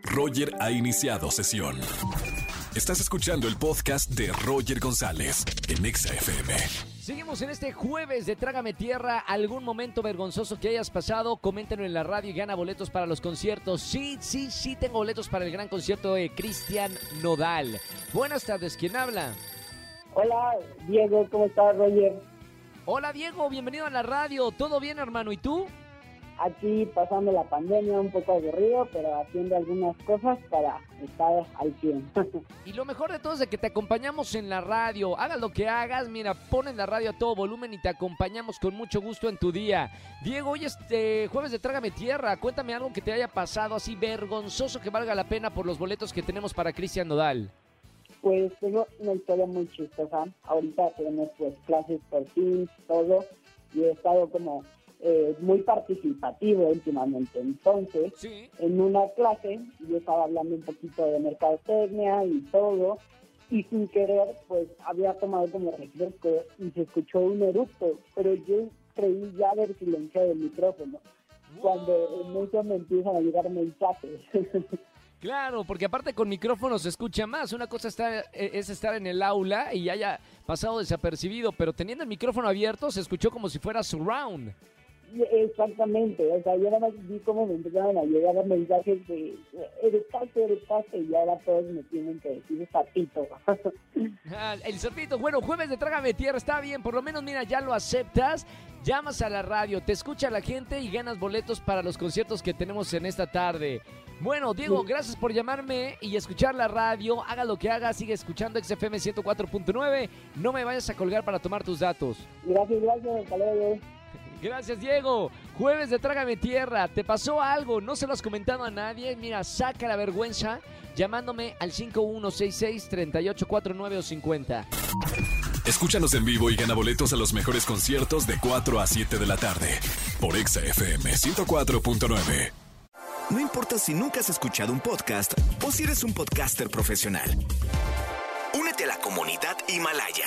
Roger ha iniciado sesión. Estás escuchando el podcast de Roger González en Exa FM. Seguimos en este jueves de Trágame Tierra. ¿Algún momento vergonzoso que hayas pasado? Coméntenlo en la radio y gana boletos para los conciertos. Sí, sí, sí, tengo boletos para el gran concierto de Cristian Nodal. Buenas tardes, ¿quién habla? Hola, Diego, ¿cómo estás, Roger? Hola, Diego, bienvenido a la radio. ¿Todo bien, hermano? ¿Y tú? Aquí pasando la pandemia, un poco aburrido, pero haciendo algunas cosas para estar al 100. Y lo mejor de todo es de que te acompañamos en la radio. Hagas lo que hagas, mira, ponen la radio a todo volumen y te acompañamos con mucho gusto en tu día. Diego, hoy es eh, jueves de Trágame Tierra. Cuéntame algo que te haya pasado así vergonzoso que valga la pena por los boletos que tenemos para Cristian Nodal. Pues tengo una historia muy chistosa. Ahorita tenemos pues clases por fin, todo, y he estado como eh, muy participativo últimamente. Entonces, Sí. en una clase yo estaba hablando un poquito de mercadotecnia y todo, y sin querer pues había tomado como refresco y se escuchó un eructo, pero yo creí ya haber silenciado el micrófono. Cuando eso me empiezan a llegar mensajes. Claro, porque aparte con micrófono se escucha más. Una cosa está, eh, es estar en el aula y haya pasado desapercibido, pero teniendo el micrófono abierto se escuchó como si fuera surround. Exactamente, o sea, yo nada más vi cómo me empezaron a llegar mensajes de eres parte, eres parte, y ahora todos me tienen que decir sapito. Ah, el sapito, bueno, jueves de Trágame Tierra, está bien, por lo menos mira, ya lo aceptas, llamas a la radio, te escucha la gente y ganas boletos para los conciertos que tenemos en esta tarde. Bueno, Diego, Sí. gracias por llamarme y escuchar la radio, haga lo que haga, sigue escuchando XFM 104.9, no me vayas a colgar para tomar tus datos. gracias, gracias, hasta luego. Gracias, Diego. Jueves de Trágame Tierra. ¿Te pasó algo? ¿No se lo has comentado a nadie? Mira, saca la vergüenza llamándome al 5166-3849 o 50. Escúchanos en vivo y gana boletos a los mejores conciertos de 4 a 7 de la tarde por Exa FM 104.9. No importa si nunca has escuchado un podcast o si eres un podcaster profesional. Únete a la comunidad Himalaya.